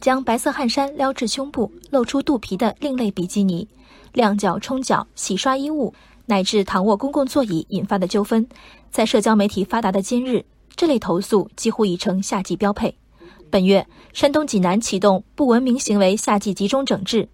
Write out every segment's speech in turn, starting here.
将白色汗衫撩至胸部，露出肚皮的另类比基尼，亮脚冲脚、洗刷衣物，乃至躺卧公共座椅引发的纠纷，在社交媒体发达的今日，这类投诉几乎已成夏季标配。本月，山东济南启动不文明行为夏季集中整治，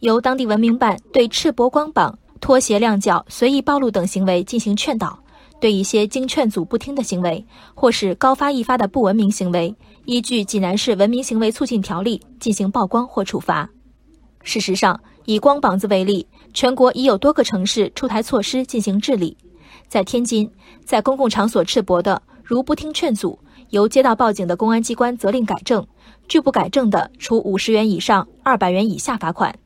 由当地文明办对赤膊光膀、拖鞋亮脚、随意暴露等行为进行劝导。对一些经劝阻不听的行为，或是高发易发的不文明行为，依据《济南市文明行为促进条例》进行曝光或处罚。事实上，以光膀子为例，全国已有多个城市出台措施进行治理。在天津，在公共场所赤膊的，如不听劝阻，由接到报警的公安机关责令改正；拒不改正的，处五十元以上二百元以下罚款。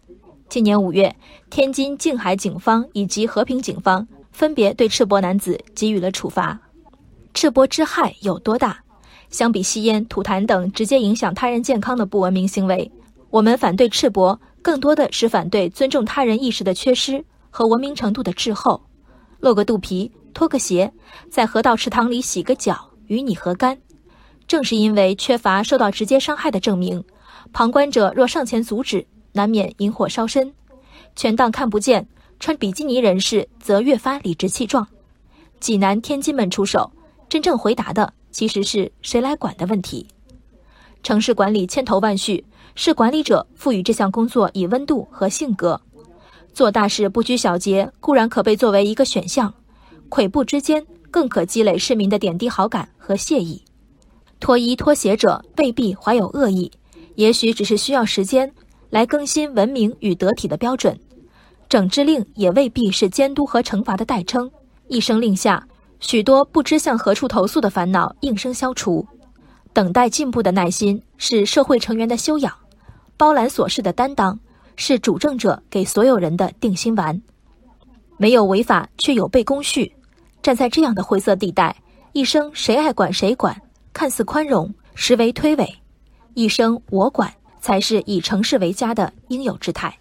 今年五月，天津静海警方以及和平警方。分别对赤膊男子给予了处罚。赤膊之害有多大？相比吸烟、吐痰等直接影响他人健康的不文明行为，我们反对赤膊更多的是反对尊重他人意识的缺失和文明程度的滞后。露个肚皮、脱个鞋，在河道池塘里洗个脚，与你何干？正是因为缺乏受到直接伤害的证明，旁观者若上前阻止，难免引火烧身。全当看不见。穿比基尼人士则越发理直气壮，济南、天津们出手，真正回答的其实是谁来管的问题。城市管理千头万绪，是管理者赋予这项工作以温度和性格。做大事不拘小节固然可被作为一个选项，跬步之间更可积累市民的点滴好感和谢意。脱衣脱鞋者未必怀有恶意，也许只是需要时间来更新文明与得体的标准。整治令也未必是监督和惩罚的代称，一声令下，许多不知向何处投诉的烦恼应声消除。等待进步的耐心是社会成员的修养，包揽琐事的担当是主政者给所有人的定心丸。没有违法，却有被公序。站在这样的灰色地带，一生谁爱管谁管，看似宽容，实为推诿；一生我管，才是以城市为家的应有之态。